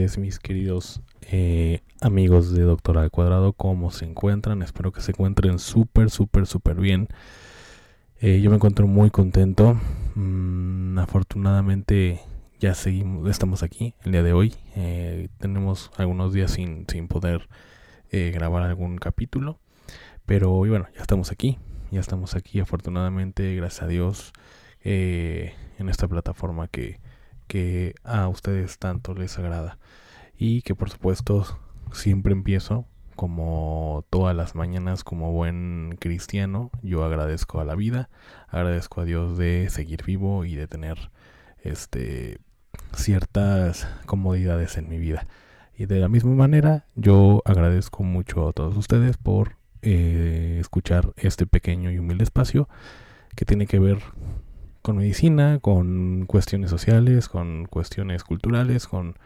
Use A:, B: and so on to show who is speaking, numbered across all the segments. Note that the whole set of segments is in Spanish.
A: Mis queridos eh, amigos de Doctora al Cuadrado. ¿Cómo se encuentran? Espero que se encuentren súper, súper, súper bien. Eh, yo me encuentro muy contento. Mm, afortunadamente ya seguimos, estamos aquí el día de hoy. Eh, tenemos algunos días sin, sin poder grabar algún capítulo. Pero bueno, ya estamos aquí. Ya estamos aquí, afortunadamente, gracias a Dios, en esta plataforma que que a ustedes tanto les agrada. Y que por supuesto siempre empiezo como todas las mañanas como buen cristiano. Yo agradezco a la vida, agradezco a Dios de seguir vivo y de tener este ciertas comodidades en mi vida. Y de la misma manera, yo agradezco mucho a todos ustedes por eh, escuchar este pequeño y humilde espacio que tiene que ver con medicina, con cuestiones sociales, con cuestiones culturales, con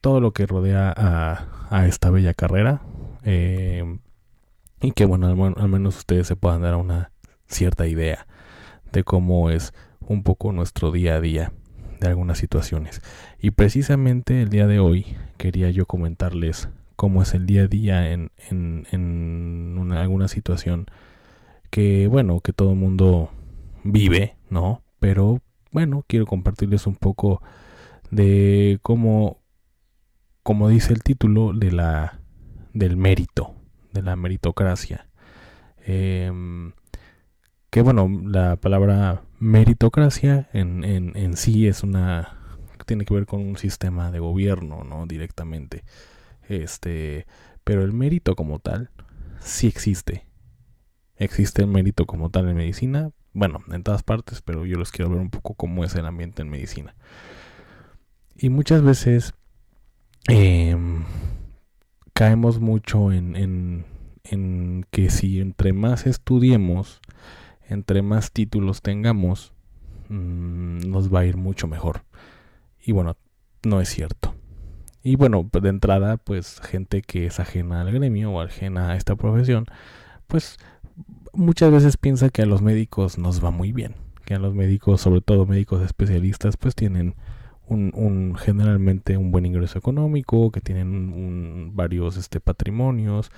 A: todo lo que rodea a, esta bella carrera. Eh, y que bueno, al, menos ustedes se puedan dar una cierta idea de cómo es un poco nuestro día a día de algunas situaciones. Y precisamente el día de hoy quería yo comentarles cómo es el día a día en, en, en alguna situación que bueno, que todo el mundo vive, ¿no? Pero bueno, quiero compartirles un poco de cómo, como dice el título, de la, del mérito, de la meritocracia. Em, que bueno, la palabra meritocracia en, en, en sí es una tiene que ver con un sistema de gobierno, ¿no? Directamente. Este, pero el mérito como tal sí existe. Existe el mérito como tal en medicina, bueno, en todas partes, pero yo les quiero ver un poco cómo es el ambiente en medicina. Y muchas veces em, caemos mucho en, en, en, que si entre más estudiemos, entre más títulos tengamos, mm, nos va a ir mucho mejor. Y bueno, no es cierto. Y bueno, pues de entrada, pues gente que es ajena al gremio o ajena a esta profesión, pues muchas veces piensa que a los médicos nos va muy bien, que a los médicos, sobre todo médicos especialistas, pues tienen un, generalmente un buen ingreso económico, que tienen varios este patrimonios,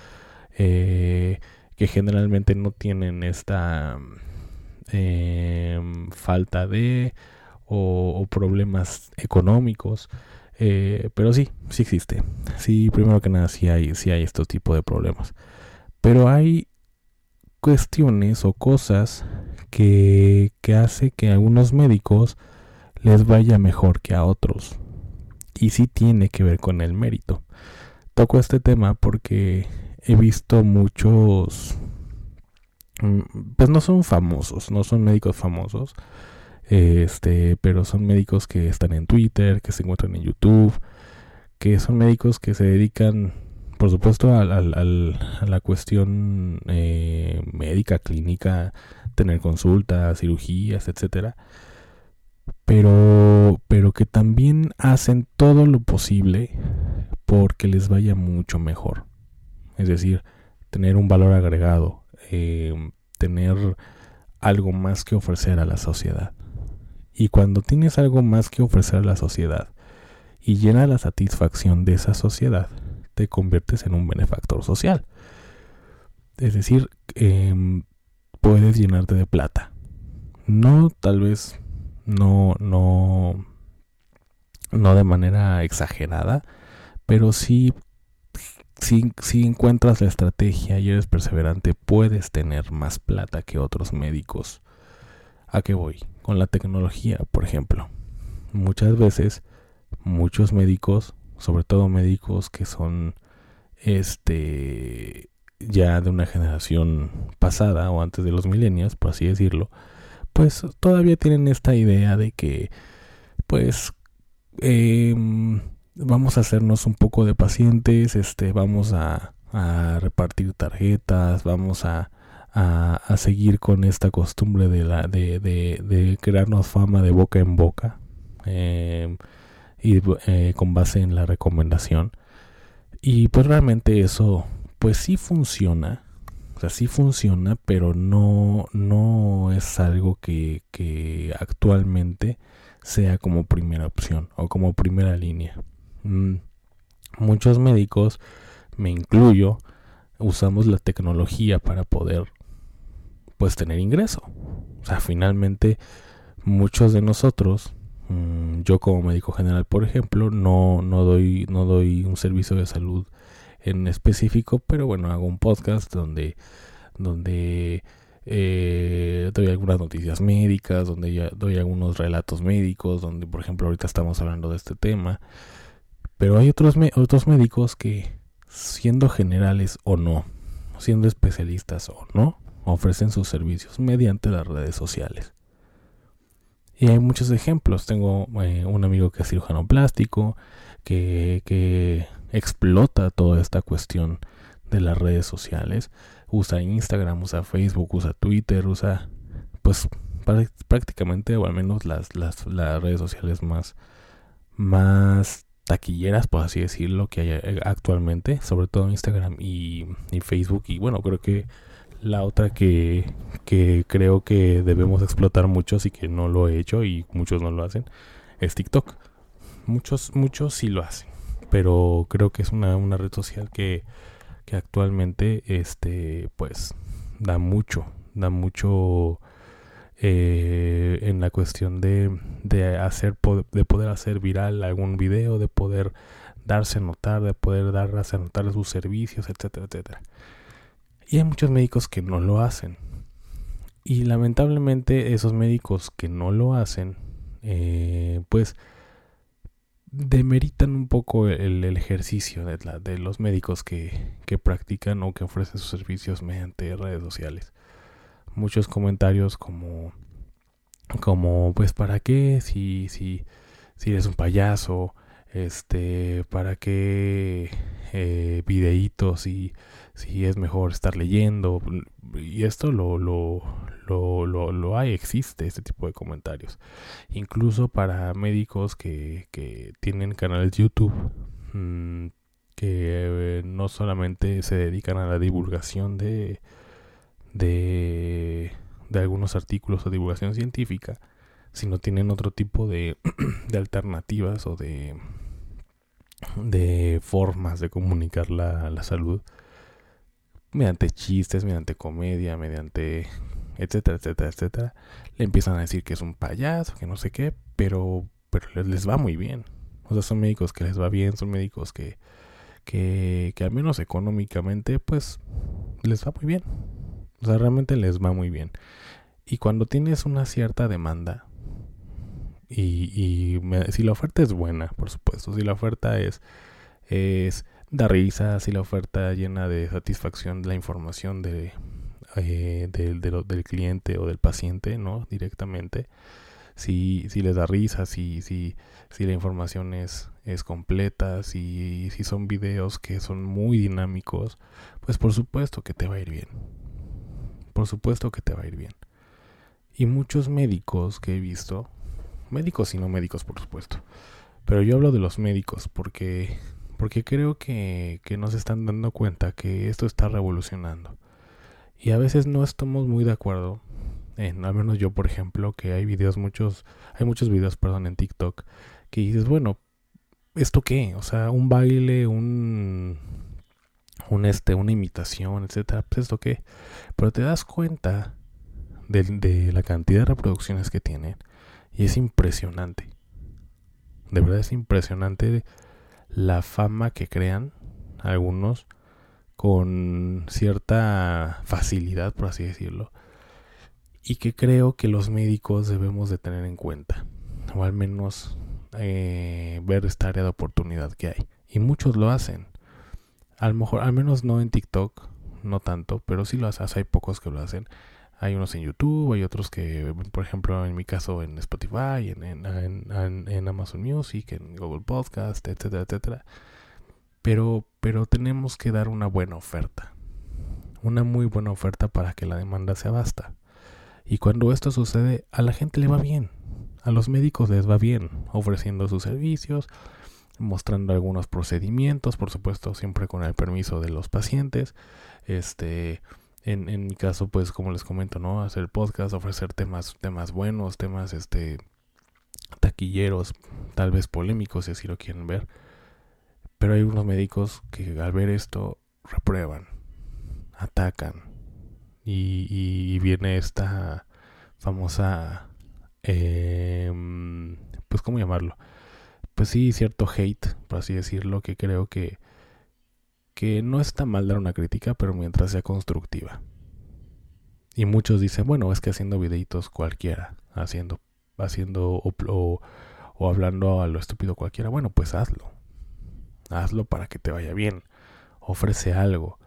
A: eh, que generalmente no tienen esta em, falta de o, problemas económicos. Eh, pero sí, sí existe. Sí, primero que nada, sí hay, sí hay este tipo de problemas. Pero hay cuestiones o cosas que, que hace que a algunos médicos les vaya mejor que a otros. Y sí tiene que ver con el mérito. Toco este tema porque he visto muchos mm, pues no son famosos, no son médicos famosos, este, pero son médicos que están en Twitter, que se encuentran en YouTube, que son médicos que se dedican, por supuesto, a, la cuestión eh, médica, clínica, tener consultas, cirugías, etcétera, pero, pero que también hacen todo lo posible porque les vaya mucho mejor. Es decir, tener un valor agregado, eh, tener algo más que ofrecer a la sociedad. Y cuando tienes algo más que ofrecer a la sociedad y llena la satisfacción de esa sociedad, te conviertes en un benefactor social. Es decir, em, puedes llenarte de plata. No, tal vez, no, no, no de manera exagerada, pero sí, si, encuentras la estrategia y eres perseverante, puedes tener más plata que otros médicos. ¿A qué voy? Con la tecnología, por ejemplo. Muchas veces, muchos médicos, sobre todo médicos que son este ya de una generación pasada o antes de los milenios, por así decirlo, pues todavía tienen esta idea de que, pues, em, vamos a hacernos un poco de pacientes, este, vamos a, a repartir tarjetas, vamos a, a, seguir con esta costumbre de, la, de, de, de crearnos fama de boca en boca eh, y eh, con base en la recomendación. Y pues realmente eso pues sí funciona, o sea, sí funciona, pero no, no es algo que, que actualmente sea como primera opción o como primera línea. Mm, muchos médicos, me incluyo, usamos la tecnología para poder pues tener ingreso. O sea, finalmente muchos de nosotros, yo como médico general, por ejemplo, no, no, doy, no doy un servicio de salud en específico, pero bueno, hago un podcast donde, donde eh, doy algunas noticias médicas, donde ya doy algunos relatos médicos, donde por ejemplo ahorita estamos hablando de este tema. Pero hay otros, otros médicos que, siendo generales o no, siendo especialistas o no, ofrecen sus servicios mediante las redes sociales. Y hay muchos ejemplos. Tengo eh, un amigo que es cirujano plástico, que, que explota toda esta cuestión de las redes sociales. Usa Instagram, usa Facebook, usa Twitter, usa pues prácticamente o al menos las, las, las redes sociales más, más taquilleras, por así decirlo, que hay eh, actualmente, sobre todo Instagram y, y, Facebook. Y bueno, creo que la otra que, que creo que debemos explotar muchos y que no lo he hecho y muchos no lo hacen es TikTok. Muchos, muchos sí lo hacen pero creo que es una, una red social que, que, actualmente este pues da mucho da mucho eh, en la cuestión de, de hacer de poder hacer viral algún video de poder darse a notar de poder darse a notar sus servicios etcétera etcétera y hay muchos médicos que no lo hacen y lamentablemente esos médicos que no lo hacen eh, pues demeritan un poco el, ejercicio de, de los médicos que, que, practican o que ofrecen sus servicios mediante redes sociales. Muchos comentarios como, como pues para qué si, si, si eres un payaso, este, para qué eh, videitos y si es mejor estar leyendo. Y esto lo, lo, lo, lo, lo, hay, existe este tipo de comentarios. Incluso para médicos que, que tienen canales YouTube, mmm, que no solamente se dedican a la divulgación de, de, de algunos artículos o divulgación científica, sino tienen otro tipo de, de alternativas o de, de formas de comunicar la, la salud mediante chistes, mediante comedia, mediante etcétera, etcétera, etcétera, le empiezan a decir que es un payaso, que no sé qué, pero, pero les, va muy bien. O sea, son médicos que les va bien, son médicos que, que, que al menos económicamente, pues, les va muy bien. O sea, realmente les va muy bien. Y cuando tienes una cierta demanda, y, y si la oferta es buena, por supuesto, si la oferta es, es da risa, si la oferta llena de satisfacción la información de eh, del, cliente o del paciente, ¿no? Directamente. Si, si les da risa, si, si, si la información es, es completa, si, si son videos que son muy dinámicos, pues por supuesto que te va a ir bien. Por supuesto que te va a ir bien. Y muchos médicos que he visto, médicos y no médicos por supuesto, pero yo hablo de los médicos porque, porque creo que, que no se están dando cuenta que esto está revolucionando. Y a veces no estamos muy de acuerdo, en, al menos yo por ejemplo, que hay videos, muchos, hay muchos videos, perdón, en TikTok, que dices, bueno, ¿esto qué? O sea, un baile, un, un este, una imitación, etcétera, pues esto qué. Pero te das cuenta de la cantidad de reproducciones que tienen y es impresionante. De verdad es impresionante la fama que crean algunos con cierta facilidad, por así decirlo, y que creo que los médicos debemos de tener en cuenta, o al menos eh, ver esta área de oportunidad que hay. Y muchos lo hacen. A lo mejor, al menos no en TikTok, no tanto, pero sí lo hacen, hay pocos que lo hacen. Hay unos en YouTube, hay otros que, por ejemplo, en mi caso en Spotify, en, en, en, Amazon Music, en Google Podcast, etcétera, etcétera. Pero, pero tenemos que dar una buena oferta. Una muy buena oferta para que la demanda se abasta. Y cuando esto sucede, a la gente le va bien. A los médicos les va bien, ofreciendo sus servicios, mostrando algunos procedimientos, por supuesto, siempre con el permiso de los pacientes. Este en, en mi caso, pues como les comento, ¿no? Hacer podcast, ofrecer temas, temas buenos, temas este taquilleros, tal vez polémicos si así lo quieren ver. Pero hay unos médicos que al ver esto reprueban, atacan. Y, y viene esta famosa, eh, pues cómo llamarlo, pues sí, cierto hate, por así decirlo, que creo que que no está mal dar una crítica, pero mientras sea constructiva. Y muchos dicen, bueno, es que haciendo videitos cualquiera, haciendo, haciendo o, o, hablando a lo estúpido cualquiera, bueno, pues hazlo. Hazlo para que te vaya bien. Ofrece algo.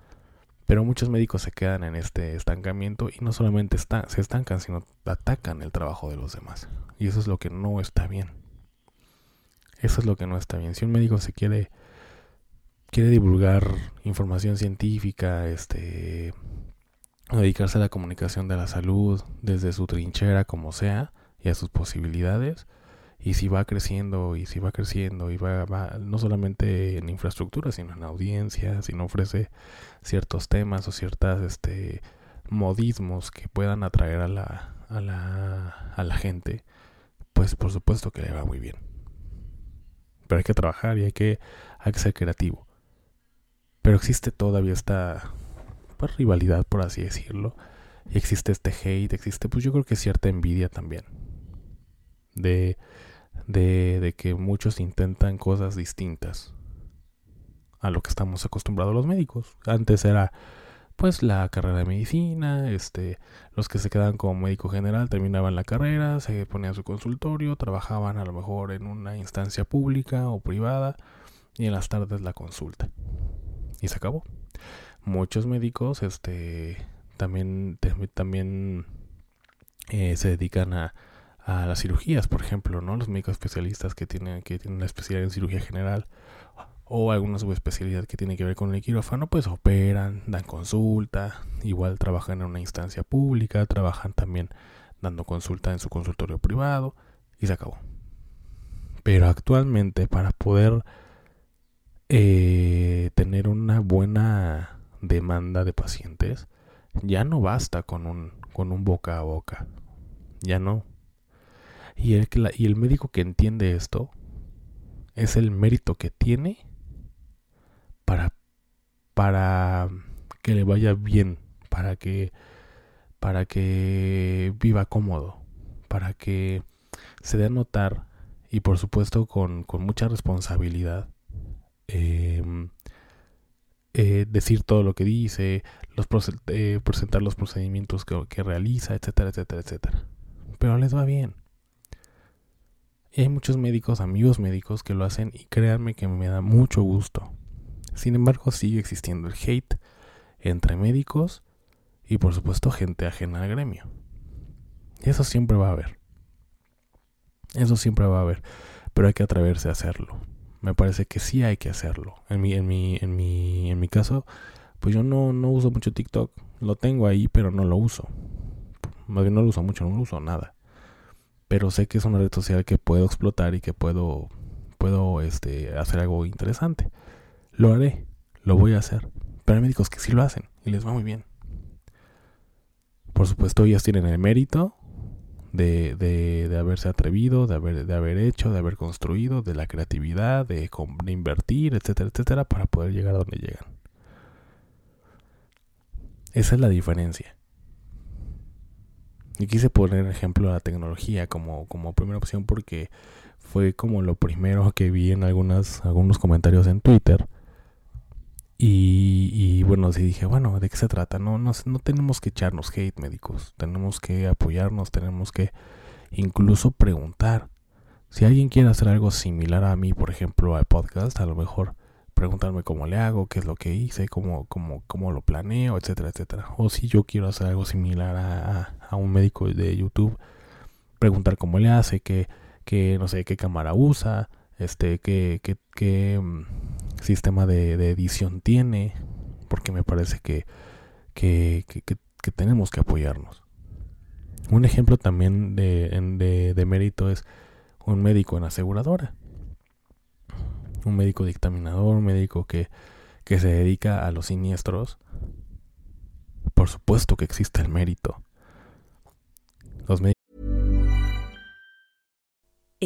A: Pero muchos médicos se quedan en este estancamiento y no solamente se estancan, sino atacan el trabajo de los demás. Y eso es lo que no está bien. Eso es lo que no está bien. Si un médico se quiere quiere divulgar información científica, este, dedicarse a la comunicación de la salud desde su trinchera como sea y a sus posibilidades. Y si va creciendo y si va creciendo y va, va no solamente en infraestructura, sino en audiencia, si no ofrece ciertos temas o ciertas este, modismos que puedan atraer a la, a la, a la gente, pues por supuesto que le va muy bien. Pero hay que trabajar y hay que, hay que ser creativo. Pero existe todavía esta pues, rivalidad, por así decirlo. Y existe este hate, existe, pues yo creo que cierta envidia también. De, de, de que muchos intentan cosas distintas a lo que estamos acostumbrados los médicos. Antes era pues la carrera de medicina, este, los que se quedaban como médico general terminaban la carrera, se ponían su consultorio, trabajaban a lo mejor en una instancia pública o privada y en las tardes la consulta y se acabó. Muchos médicos este, también, también eh, se dedican a, a las cirugías, por ejemplo, ¿no? Los médicos especialistas que tienen, que tienen una especialidad en cirugía general o alguna subespecialidad que tiene que ver con el quirófano, pues operan, dan consulta, igual trabajan en una instancia pública, trabajan también dando consulta en su consultorio privado y se acabó. Pero actualmente para poder eh, tener una buena demanda de pacientes, ya no basta con un, con un boca a boca. Ya no. Y el, y el médico que entiende esto es el mérito que tiene para, para que le vaya bien, para que, para que viva cómodo, para que se dé a notar y por supuesto con, con mucha responsabilidad Em, eh, decir todo lo que dice, eh, presentar los procedimientos que, realiza, etcétera, etcétera, etcétera. Pero les va bien. Y hay muchos médicos, amigos médicos que lo hacen y créanme que me da mucho gusto. Sin embargo, sigue existiendo el hate entre médicos y por supuesto gente ajena al gremio. Eso siempre va a haber. Eso siempre va a haber, pero hay que atreverse a hacerlo. Me parece que sí hay que hacerlo. En mi, en mi, en mi, en mi caso, pues yo no, no uso mucho TikTok. Lo tengo ahí, pero no lo uso. Más bien no lo uso mucho, no lo uso nada. Pero sé que es una red social que puedo explotar y que puedo, puedo este, hacer algo interesante. Lo haré, lo voy a hacer. Pero hay médicos que sí lo hacen y les va muy bien. Por supuesto, ellos tienen el mérito de, de, de, haberse atrevido, de haber, de haber hecho, de haber construido, de la creatividad, de, invertir, etcétera, etcétera, para poder llegar a donde llegan. Esa es la diferencia. Y quise poner ejemplo a la tecnología como, como primera opción porque fue como lo primero que vi en algunas, algunos comentarios en Twitter y, y, bueno, sí dije, bueno, ¿de qué se trata? No, no, no tenemos que echarnos hate médicos, tenemos que apoyarnos, tenemos que incluso preguntar. Si alguien quiere hacer algo similar a mí, por ejemplo, al podcast, a lo mejor preguntarme cómo le hago, qué es lo que hice, cómo, cómo, cómo lo planeo, etcétera, etcétera. O si yo quiero hacer algo similar a, a un médico de YouTube, preguntar cómo le hace, qué, qué no sé, qué cámara usa, este, qué, qué, qué mm, sistema de, edición tiene, porque me parece que, que, que, tenemos que apoyarnos. Un ejemplo también de, de, mérito es un médico en aseguradora. Un médico dictaminador, un médico que, que se dedica a los siniestros. Por supuesto que existe el mérito. Los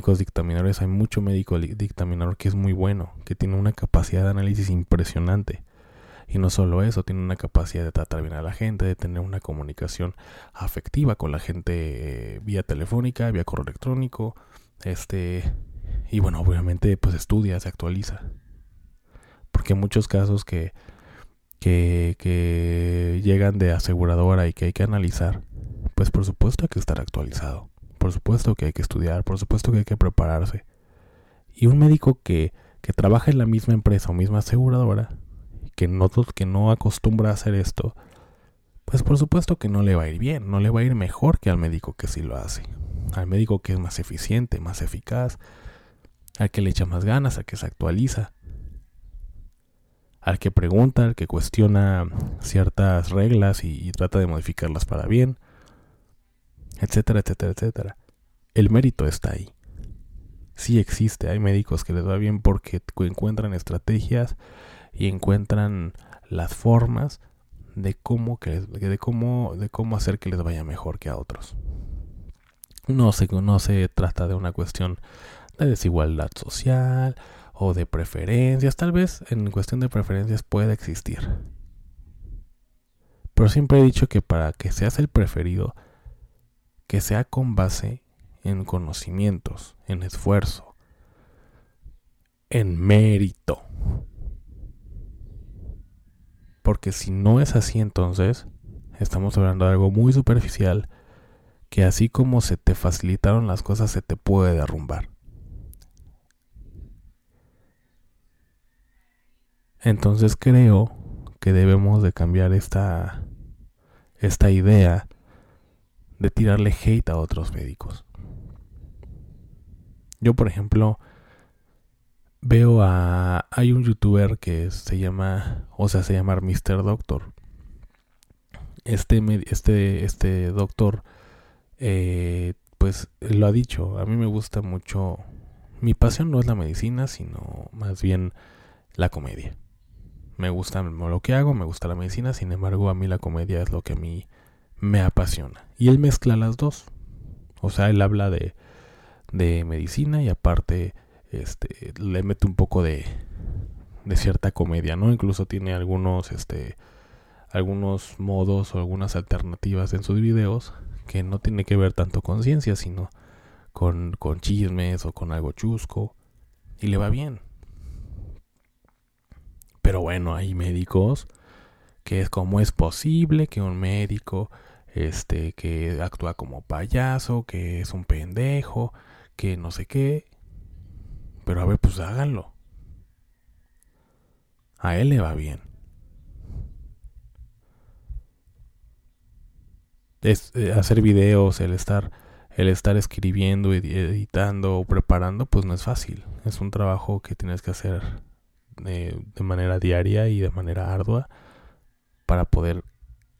A: dictaminadores hay mucho médico dictaminador que es muy bueno, que tiene una capacidad de análisis impresionante. Y no solo eso, tiene una capacidad de tratar bien a la gente, de tener una comunicación afectiva con la gente eh, vía telefónica, vía correo electrónico, este y bueno, obviamente pues estudia, se actualiza. Porque muchos casos que, que, que llegan de aseguradora y que hay que analizar, pues por supuesto hay que estar actualizado, por supuesto que hay que estudiar, por supuesto que hay que prepararse. Y un médico que, que trabaja en la misma empresa o misma aseguradora, que no, que no acostumbra a hacer esto, pues por supuesto que no le va a ir bien, no le va a ir mejor que al médico que sí lo hace. Al médico que es más eficiente, más eficaz, al que le echa más ganas, al que se actualiza, al que pregunta, al que cuestiona ciertas reglas y, y trata de modificarlas para bien, etcétera, etcétera, etcétera. El mérito está ahí. Sí existe, hay médicos que les va bien porque encuentran estrategias y encuentran las formas de cómo, que, de cómo, de cómo hacer que les vaya mejor que a otros. No se, no se trata de una cuestión de desigualdad social o de preferencias. Tal vez en cuestión de preferencias pueda existir. Pero siempre he dicho que para que seas el preferido, que sea con base en conocimientos, en esfuerzo, en mérito. Porque si no es así entonces, estamos hablando de algo muy superficial que así como se te facilitaron las cosas, se te puede derrumbar. Entonces creo que debemos de cambiar esta, esta idea de tirarle hate a otros médicos. Yo, por ejemplo, veo a... Hay un youtuber que se llama, o sea, se llama Mr. Doctor. Este, este, este doctor, eh, pues lo ha dicho, a mí me gusta mucho... Mi pasión no es la medicina, sino más bien la comedia me gusta lo que hago, me gusta la medicina, sin embargo a mí la comedia es lo que a mí me apasiona. Y él mezcla las dos. O sea, él habla de, de medicina y aparte este, le mete un poco de, de cierta comedia, ¿no? Incluso tiene algunos, este, algunos modos o algunas alternativas en sus videos que no tiene que ver tanto con ciencia, sino con, con chismes o con algo chusco. Y le va bien. Pero bueno, hay médicos que es como es posible que un médico este que actúa como payaso, que es un pendejo, que no sé qué. Pero a ver, pues háganlo. A él le va bien. Es, eh, hacer videos, el estar el estar escribiendo, editando o preparando, pues no es fácil. Es un trabajo que tienes que hacer de, manera diaria y de manera ardua para poder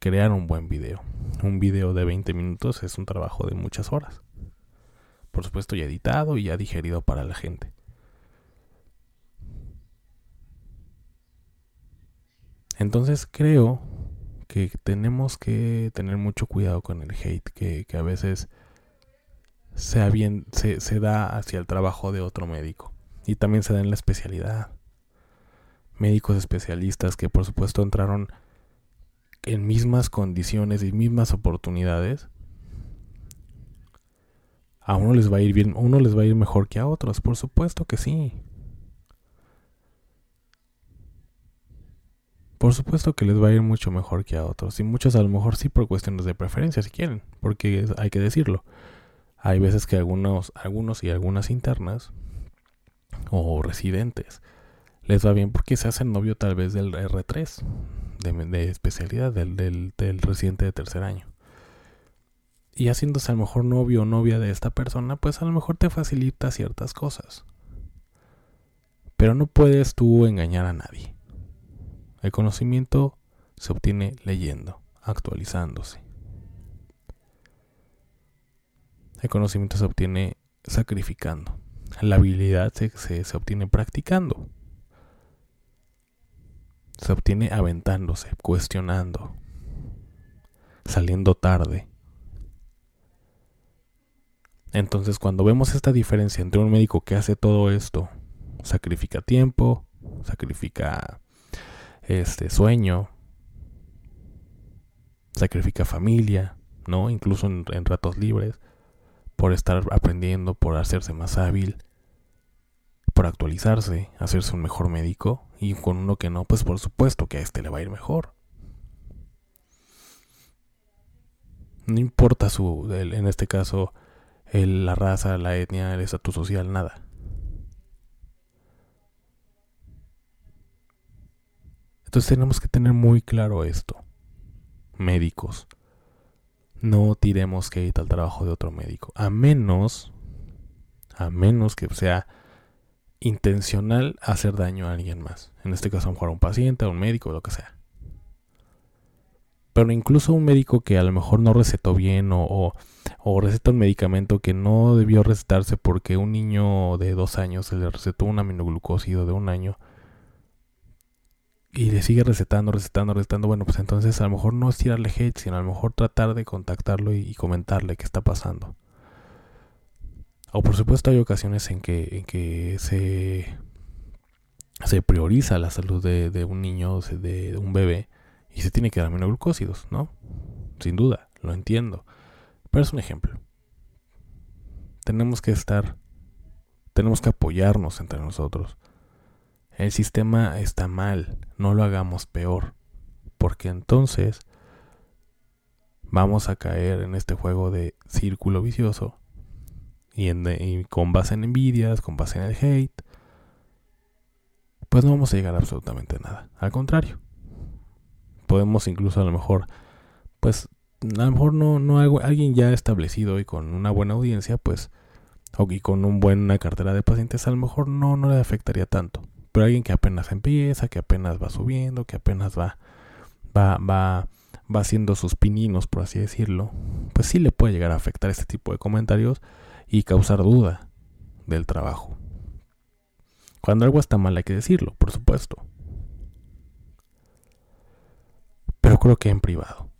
A: crear un buen video. Un video de 20 minutos es un trabajo de muchas horas. Por supuesto ya editado y ya digerido para la gente. Entonces creo que tenemos que tener mucho cuidado con el hate que, a veces sea bien, se, se da hacia el trabajo de otro médico. Y también se da en la especialidad médicos especialistas que por supuesto entraron en mismas condiciones y mismas oportunidades, a uno les va a ir bien, uno les va a ir mejor que a otros, por supuesto que sí. Por supuesto que les va a ir mucho mejor que a otros. Y muchos a lo mejor sí por cuestiones de preferencia si quieren. Porque hay que decirlo. Hay veces que algunos, algunos y algunas internas o residentes les va bien porque se hacen novio tal vez del R3, de, especialidad, del, del, residente de tercer año. Y haciéndose a lo mejor novio o novia de esta persona, pues a lo mejor te facilita ciertas cosas. Pero no puedes tú engañar a nadie. El conocimiento se obtiene leyendo, actualizándose. El conocimiento se obtiene sacrificando. La habilidad se, se obtiene practicando se obtiene aventándose, cuestionando, saliendo tarde. Entonces cuando vemos esta diferencia entre un médico que hace todo esto, sacrifica tiempo, sacrifica este sueño, sacrifica familia, ¿no? Incluso en, en ratos libres, por estar aprendiendo, por hacerse más hábil, por actualizarse, hacerse un mejor médico, y con uno que no, pues por supuesto que a este le va a ir mejor. No importa su, en este caso, la raza, la etnia, el estatus social, nada. Entonces tenemos que tener muy claro esto. Médicos. No tiremos que al trabajo de otro médico. A menos, a menos que sea intencional hacer daño a alguien más. En este caso, a un paciente, a un médico, lo que sea. Pero incluso un médico que a lo mejor no recetó bien o, receta un medicamento que no debió recetarse porque un niño de dos años se le recetó un aminoglucósido de un año y le sigue recetando, recetando, recetando, bueno, pues entonces a lo mejor no es tirarle hate, sino a lo mejor tratar de contactarlo y comentarle qué está pasando. O por supuesto hay ocasiones en que, en que se, se prioriza la salud de, un niño, de, de, un bebé, y se tiene que dar aminoglucósidos, ¿no? Sin duda, lo entiendo. Pero es un ejemplo. tenemos que estar, tenemos que apoyarnos entre nosotros. El sistema está mal, no lo hagamos peor, porque entonces vamos a caer en este juego de círculo vicioso y, en, con base en envidias, con base en el hate, pues no vamos a llegar a absolutamente nada. Al contrario, podemos incluso a lo mejor, pues a lo mejor no, no alguien ya establecido y con una buena audiencia, pues, y con un buena cartera de pacientes, a lo mejor no, no le afectaría tanto. Pero alguien que apenas empieza, que apenas va subiendo, que apenas va, va, va, va haciendo sus pininos, por así decirlo, pues sí le puede llegar a afectar este tipo de comentarios y causar duda del trabajo. Cuando algo está mal hay que decirlo, por supuesto. Pero creo que en privado.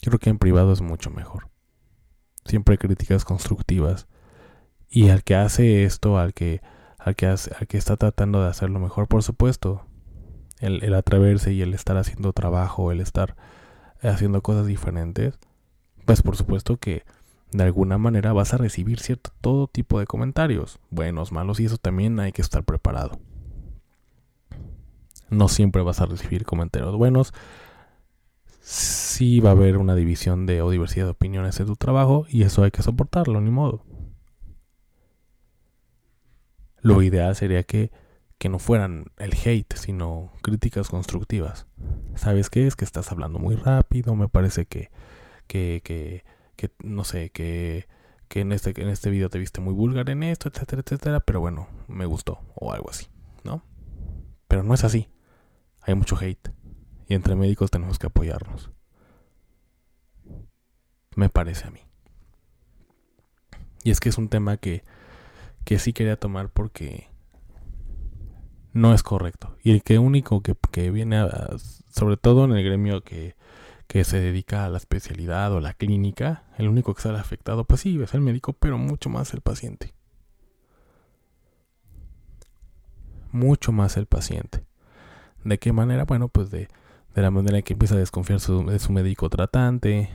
A: Creo que en privado es mucho mejor. Siempre hay críticas constructivas. Y al que hace esto, al que, al que, hace, al que está tratando de hacerlo mejor, por supuesto, el, el y el estar haciendo trabajo, el estar haciendo cosas diferentes, pues por supuesto que de alguna manera vas a recibir cierto todo tipo de comentarios, buenos, malos, y eso también hay que estar preparado. No siempre vas a recibir comentarios buenos, sí va a haber una división de o diversidad de opiniones en tu trabajo y eso hay que soportarlo, ni modo. Lo ideal sería que, que no fueran el hate, sino críticas constructivas. ¿Sabes qué? Es que estás hablando muy rápido, me parece que, que, que, que no sé, que, que en este, en este video te viste muy vulgar en esto, etcétera, etcétera, pero bueno, me gustó, o algo así, ¿no? Pero no es así. Hay mucho hate y entre médicos tenemos que apoyarnos. Me parece a mí. Y es que es un tema que, que sí quería tomar porque no es correcto. Y el que único que, que viene, sobre todo en el gremio que, que se dedica a la especialidad o la clínica, el único que sale afectado, pues sí, es el médico, pero mucho más el paciente. Mucho más el paciente. ¿De qué manera? Bueno, pues de de la manera en que empieza a desconfiar de su médico tratante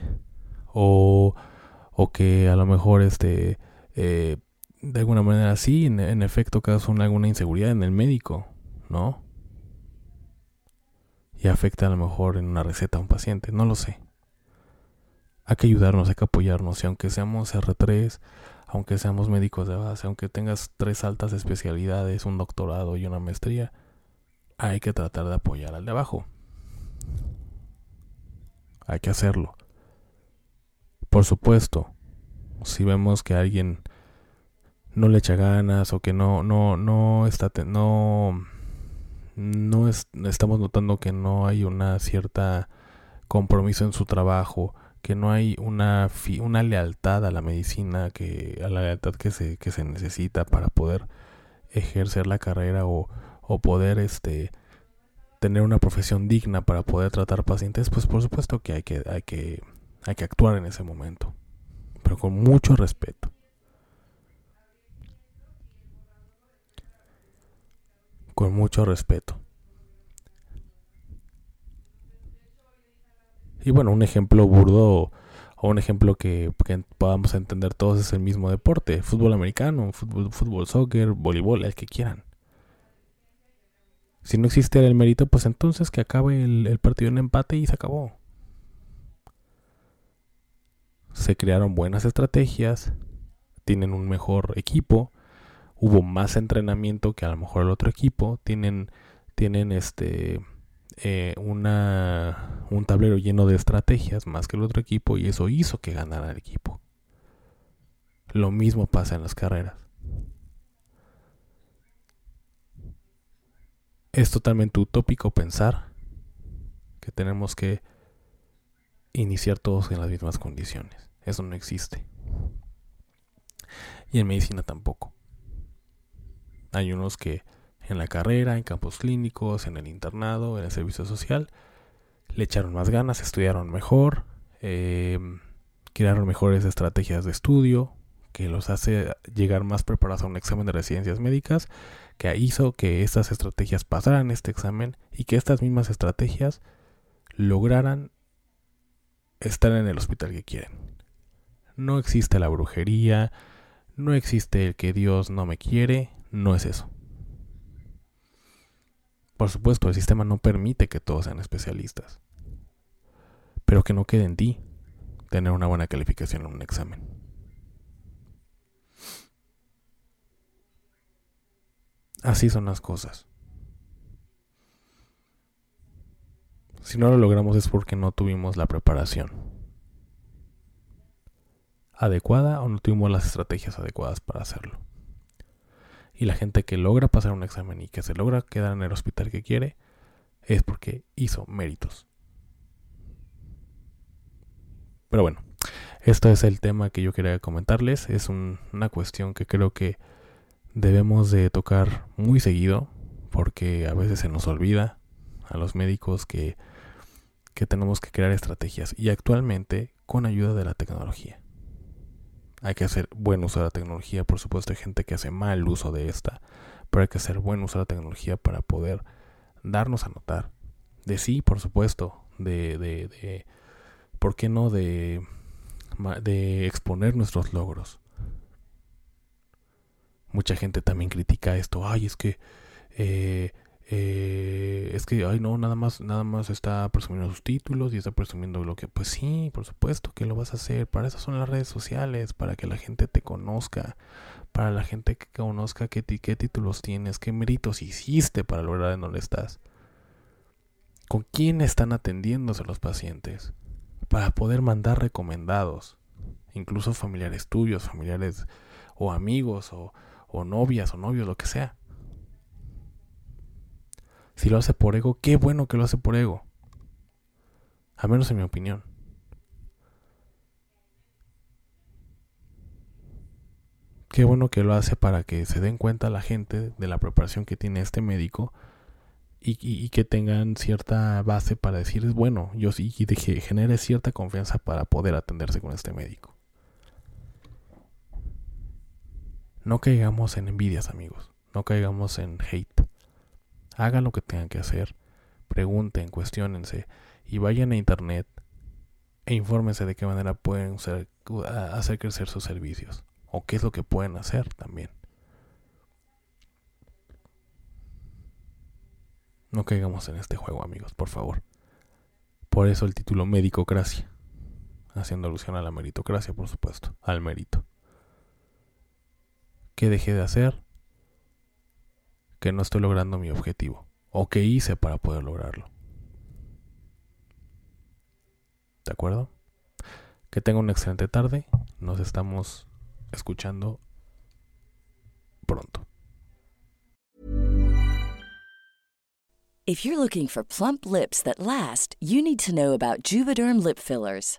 A: o, o que a lo mejor este eh, de alguna manera sí en, efecto causa alguna inseguridad en el médico no y afecta a lo mejor en una receta a un paciente no lo sé. Hay que ayudarnos hay que apoyarnos y aunque seamos R3 aunque seamos médicos de base aunque tengas tres altas especialidades un doctorado y una maestría hay que tratar de apoyar al de abajo. Hay que hacerlo. Por supuesto, si vemos que alguien no le echa ganas o que no no no está no no estamos notando que no hay una cierta compromiso en su trabajo, que no hay una una lealtad a la medicina, que a la lealtad que se que se necesita para poder ejercer la carrera o, o poder este tener una profesión digna para poder tratar pacientes, pues por supuesto que hay que, hay que, hay que actuar en ese momento, pero con mucho respeto. Con mucho respeto. Y bueno, un ejemplo burdo o un ejemplo que, podamos entender todos es el mismo deporte, fútbol americano, fútbol, fútbol, soccer, voleibol, el que quieran. Si no existe el mérito, pues entonces que acabe el, partido en empate y se acabó. Se crearon buenas estrategias, tienen un mejor equipo, hubo más entrenamiento que a lo mejor el otro equipo, tienen, tienen este eh, una, un tablero lleno de estrategias más que el otro equipo y eso hizo que ganara el equipo. Lo mismo pasa en las carreras. es totalmente utópico pensar que tenemos que iniciar todos en las mismas condiciones. Eso no existe. Y en medicina tampoco. Hay unos que en la carrera, en campos clínicos, en el internado, en el servicio social, le echaron más ganas, estudiaron mejor, em, crearon mejores estrategias de estudio, que los hace llegar más preparados a un examen de residencias médicas que hizo que estas estrategias pasaran este examen y que estas mismas estrategias lograran estar en el hospital que quieren. No existe la brujería, no existe el que Dios no me quiere, no es eso. Por supuesto, el sistema no permite que todos sean especialistas, pero que no quede en ti tener una buena calificación en un examen. Así son las cosas. Si no lo logramos es porque no tuvimos la preparación adecuada o no tuvimos las estrategias adecuadas para hacerlo. Y la gente que logra pasar un examen y que se logra quedar en el hospital que quiere es porque hizo méritos. Pero bueno, esto es el tema que yo quería comentarles. Es una cuestión que creo que debemos de tocar muy seguido porque a veces se nos olvida a los médicos que que tenemos que crear estrategias y actualmente con ayuda de la tecnología. Hay que hacer buen uso de la tecnología, por supuesto hay gente que hace mal uso de esta, pero hay que hacer buen uso de la tecnología para poder darnos a notar. De sí, por supuesto, de, de, de ¿por qué no? De, de exponer nuestros logros. Mucha gente también critica esto, ay, es que eh, eh, es que, ay no, nada más, nada más está presumiendo sus títulos y está presumiendo lo que, pues sí, por supuesto que lo vas a hacer. Para eso son las redes sociales, para que la gente te conozca, para la gente que conozca qué, títulos tienes, qué méritos hiciste para lograr en donde estás. ¿Con quién están atendiéndose los pacientes? Para poder mandar recomendados, incluso familiares tuyos, familiares o amigos o, o novias o novios, lo que sea si lo hace por ego, qué bueno que lo hace por ego. A menos en mi opinión. Qué bueno que lo hace para que se den cuenta la gente de la preparación que tiene este médico y, que tengan cierta base para decir bueno, yo sí, y que genere cierta confianza para poder atenderse con este médico. No caigamos en envidias, amigos. No caigamos en hate hagan lo que tengan que hacer, pregunten, cuestionense y vayan a internet e infórmense de qué manera pueden hacer crecer sus servicios o qué es lo que pueden hacer también. No caigamos en este juego, amigos, por favor. Por eso el título Medicocracia, haciendo alusión a la meritocracia, por supuesto, al mérito. ¿Qué dejé de hacer? Que no estoy logrando mi objetivo o qué hice para poder lograrlo. ¿De acuerdo? Que tenga una excelente tarde. Nos estamos escuchando pronto.
B: If you're looking for plump lips that last, you need to know about Juvederm lip fillers.